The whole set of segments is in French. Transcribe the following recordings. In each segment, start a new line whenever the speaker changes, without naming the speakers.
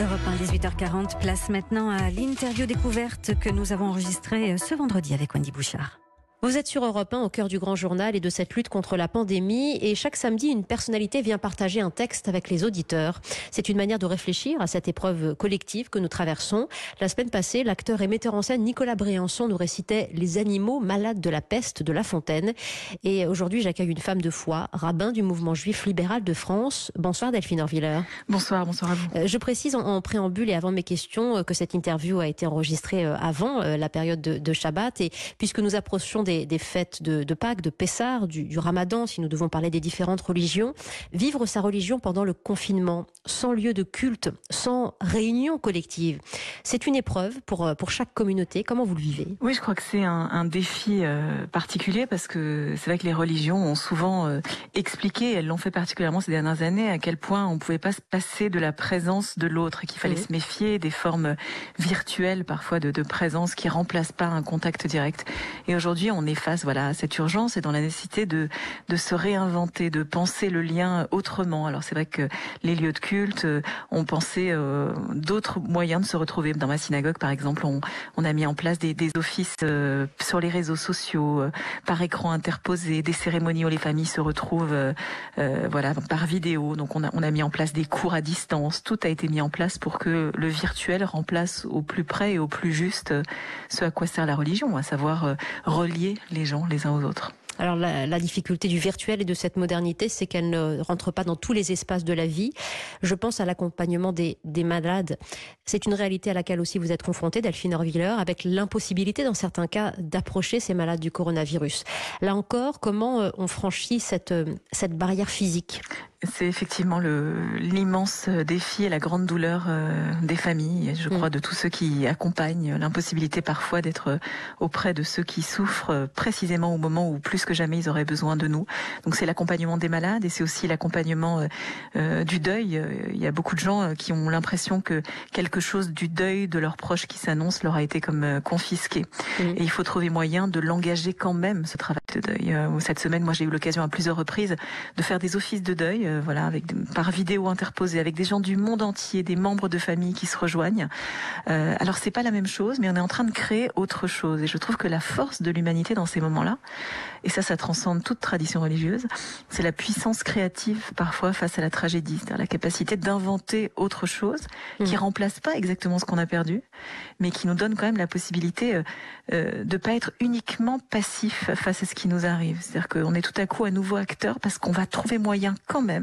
Europe 1, 18h40, place maintenant à l'interview découverte que nous avons enregistrée ce vendredi avec Wendy Bouchard.
Vous êtes sur Europe 1 au cœur du grand journal et de cette lutte contre la pandémie et chaque samedi une personnalité vient partager un texte avec les auditeurs. C'est une manière de réfléchir à cette épreuve collective que nous traversons. La semaine passée, l'acteur et metteur en scène Nicolas Bréançon nous récitait Les animaux malades de la peste de La Fontaine et aujourd'hui j'accueille une femme de foi, rabbin du mouvement juif libéral de France. Bonsoir Delphine Orviller.
Bonsoir, bonsoir à vous.
Euh, je précise en, préambule et avant mes questions euh, que cette interview a été enregistrée euh, avant la période de, de Shabbat et puisque nous approchons des, fêtes de, Pâques, de Pessar, du, Ramadan, si nous devons parler des différentes religions. Vivre sa religion pendant le confinement, sans lieu de culte, sans réunion collective, c'est une épreuve pour, euh, pour chaque communauté. Comment vous le vivez?
Oui, je crois que c'est un, défi euh, particulier parce que c'est vrai que les religions ont souvent euh, expliqué, elles l'ont fait particulièrement ces dernières années, à quel point on ne pouvait pas se passer de la présence de l'autre, qu'il fallait se méfier des formes virtuelles parfois de, de présence qui remplacent pas un contact direct. Et aujourd'hui, on on voilà cette urgence et dans la nécessité de de se réinventer, de penser le lien autrement. Alors c'est vrai que les lieux de culte euh, ont pensé euh, d'autres moyens de se retrouver. Dans ma synagogue, par exemple, on, on a mis en place des, des offices euh, sur les réseaux sociaux, par écran interposé, des cérémonies où les familles se retrouvent, voilà, par vidéo. Donc on a on a mis en place des cours à distance. Tout a été mis en place pour que le virtuel remplace au plus près et au plus juste ce à quoi sert la religion, à savoir relier les gens les uns aux autres.
Alors la, difficulté du virtuel et de cette modernité, c'est qu'elle ne rentre pas dans tous les espaces de la vie. Je pense à l'accompagnement des, malades. C'est une réalité à laquelle aussi vous êtes confronté, Delphine Orviller, avec l'impossibilité dans certains cas d'approcher ces malades du coronavirus. Là encore, comment euh, on franchit cette, euh, cette barrière physique?
C'est effectivement l'immense défi et la grande douleur euh, des familles, je crois, mm. de tous ceux qui accompagnent l'impossibilité parfois d'être auprès de ceux qui souffrent précisément au moment où plus que jamais ils auraient besoin de nous. Donc c'est l'accompagnement des malades et c'est aussi l'accompagnement euh, euh, du deuil. Il y a beaucoup de gens qui ont l'impression que quelque chose du deuil de leurs proches qui s'annonce leur a été comme confisqué. Mm. Et il faut trouver moyen de l'engager quand même, ce travail de deuil. Cette semaine, moi j'ai eu l'occasion à plusieurs reprises de faire des offices de deuil euh, voilà, avec par vidéo interposée, avec des gens du monde entier, des membres de famille qui se rejoignent. Euh, alors c'est pas la même chose, mais on est en train de créer autre chose. Et je trouve que la force de l'humanité dans ces moments-là, et ça, ça transcende toute tradition religieuse, c'est la puissance créative parfois face à la tragédie, c'est-à-dire la capacité d'inventer autre chose qui mmh. remplace pas exactement ce qu'on a perdu, mais qui nous donne quand même la possibilité euh, euh, de pas être uniquement passif face à ce qui nous arrive. C'est-à-dire qu'on est tout à coup à nouveau acteur parce qu'on va trouver moyen quand même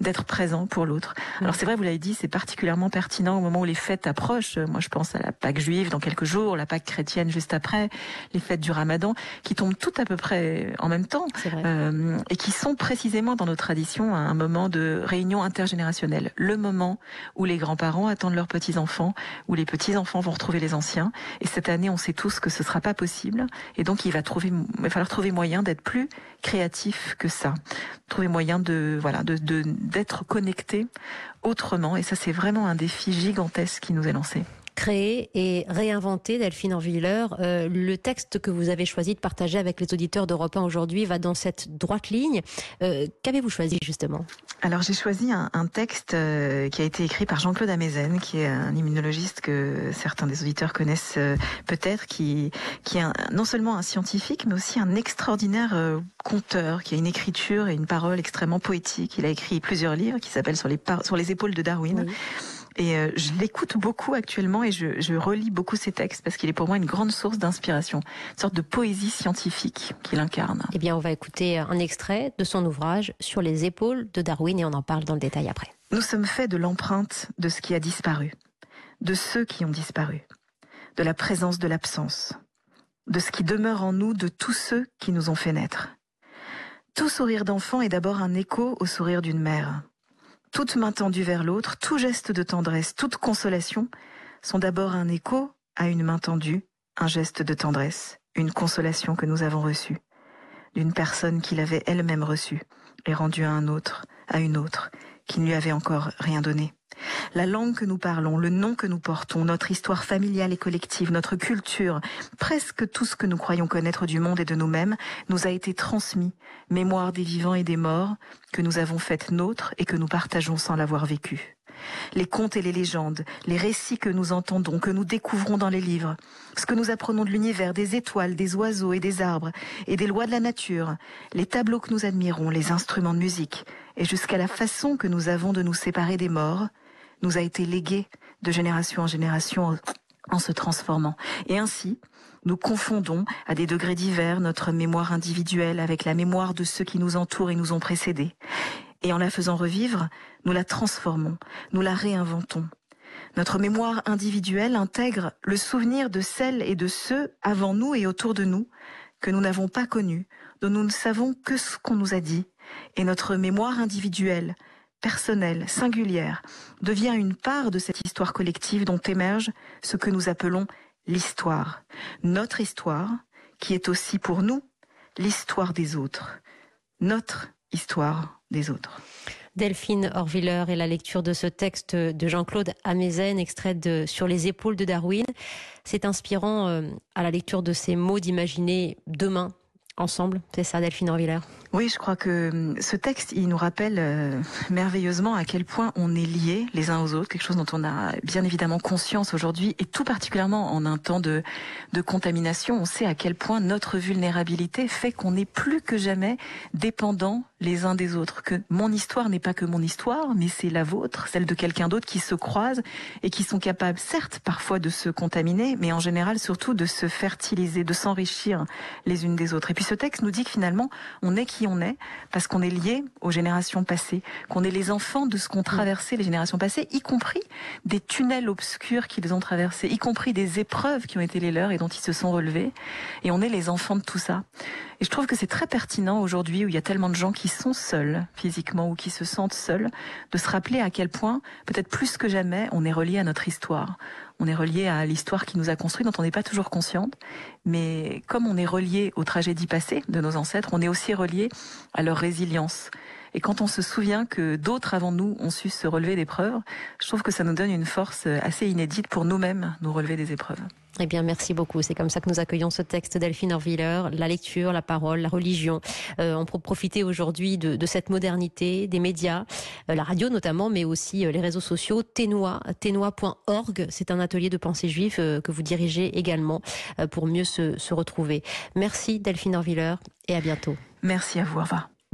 d'être présent pour l'autre. Alors c'est vrai, vous l'avez dit, c'est particulièrement pertinent au moment où les fêtes approchent. Moi, je pense à la Pâque juive dans quelques jours, la Pâque chrétienne juste après, les fêtes du Ramadan, qui tombent toutes à peu près en même temps, euh, et qui sont précisément dans nos traditions un moment de réunion intergénérationnelle, le moment où les grands-parents attendent leurs petits-enfants, où les petits-enfants vont retrouver les anciens. Et cette année, on sait tous que ce sera pas possible, et donc il va trouver, il va falloir trouver moyen d'être plus créatif que ça, trouver moyen de voilà de d'être connecté autrement. Et ça, c'est vraiment un défi gigantesque qui nous est lancé
créer et réinventer, Delphine Orviller. Euh, le texte que vous avez choisi de partager avec les auditeurs d'Europe 1 aujourd'hui va dans cette droite ligne. Euh, qu'avez-vous choisi justement?
Alors j'ai choisi un, texte euh, qui a été écrit par Jean-Claude Amezen, qui est un immunologiste que certains des auditeurs connaissent peut-être, qui, qui est non seulement un scientifique, mais aussi un extraordinaire conteur, qui a une écriture et une parole extrêmement poétique. Il a écrit plusieurs livres qui s'appellent sur les, sur les épaules de Darwin. Et euh, je l'écoute beaucoup actuellement et je, je, relis beaucoup ses textes parce qu'il est pour moi une grande source d'inspiration, une sorte de poésie scientifique qu'il incarne.
Eh bien, on va écouter un extrait de son ouvrage Sur les épaules de Darwin et on en parle dans le détail après.
Nous sommes faits de l'empreinte de ce qui a disparu, de ceux qui ont disparu, de la présence de l'absence, de ce qui demeure en nous de tous ceux qui nous ont fait naître. Tout sourire d'enfant est d'abord un écho au sourire d'une mère. Toute main tendue vers l'autre, tout geste de tendresse, toute consolation sont d'abord un écho à une main tendue, un geste de tendresse, une consolation que nous avons reçue, d'une personne qui l'avait elle-même reçue et rendue à un autre, à une autre, qui ne lui avait encore rien donné. La langue que nous parlons, le nom que nous portons, notre histoire familiale et collective, notre culture, presque tout ce que nous croyons connaître du monde et de nous-mêmes, nous a été transmis, mémoire des vivants et des morts, que nous avons faite nôtre et que nous partageons sans l'avoir vécu. les contes et les légendes, les récits que nous entendons, que nous découvrons dans les livres, ce que nous apprenons de l'univers, des étoiles, des oiseaux et des arbres, et des lois de la nature, les tableaux que nous admirons, les instruments de musique, et jusqu'à la façon que nous avons de nous séparer des morts, nous a été légué de génération en génération en se transformant. Et ainsi, nous confondons à des degrés divers notre mémoire individuelle avec la mémoire de ceux qui nous entourent et nous ont précédés. Et en la faisant revivre, nous la transformons, nous la réinventons. Notre mémoire individuelle intègre le souvenir de celles et de ceux avant nous et autour de nous que nous n'avons pas connus, dont nous ne savons que ce qu'on nous a dit. Et notre mémoire individuelle, personnelle, singulière, devient une part de cette histoire collective dont émerge ce que nous appelons l'histoire. Notre histoire, qui est aussi pour nous l'histoire des autres. Notre histoire des autres.
Delphine Orviller et la lecture de ce texte de Jean-Claude Amezen, extrait de Sur les épaules de Darwin. C'est inspirant euh, à la lecture de ces mots d'imaginer demain ensemble. C'est ça, Delphine Orviller
oui, je crois que hum, ce texte, il nous rappelle euh, merveilleusement à quel point on est liés les uns aux autres, quelque chose dont on a bien évidemment conscience aujourd'hui, et tout particulièrement en un temps de, de contamination, on sait à quel point notre vulnérabilité fait qu'on est plus que jamais dépendant les uns des autres, que mon histoire n'est pas que mon histoire, mais c'est la vôtre, celle de quelqu'un d'autre qui se croisent et qui sont capables, certes, parfois de se contaminer, mais en général surtout de se fertiliser, de s'enrichir les unes des autres. Et puis ce texte nous dit que finalement, on est qui on est, parce qu'on est lié aux générations passées, qu'on est les enfants de ce qu'ont traversé les générations passées, y compris des tunnels obscurs qu'ils ont traversés, y compris des épreuves qui ont été les leurs et dont ils se sont relevés. Et on est les enfants de tout ça. Et je trouve que c'est très pertinent aujourd'hui où il y a tellement de gens qui sont seuls physiquement ou qui se sentent seuls, de se rappeler à quel point, peut-être plus que jamais, on est relié à notre histoire on est relié à l'histoire qui nous a construit, dont on n'est pas toujours consciente. Mais comme on est relié aux tragédies passées de nos ancêtres, on est aussi relié à leur résilience. Et quand on se souvient que d'autres avant nous ont su se relever d'épreuves, je trouve que ça nous donne une force assez inédite pour nous-mêmes nous relever des épreuves.
Eh bien, merci beaucoup. C'est comme ça que nous accueillons ce texte Delphine Orviller, la lecture, la parole, la religion. Euh, on peut profiter aujourd'hui de, cette modernité des médias, euh, la radio notamment, mais aussi euh, les réseaux sociaux. Ténois, ténois.org, c'est un atelier de pensée juive que vous dirigez également pour mieux se, se retrouver. Merci Delphine Orviller et à bientôt.
Merci à vous. Au revoir.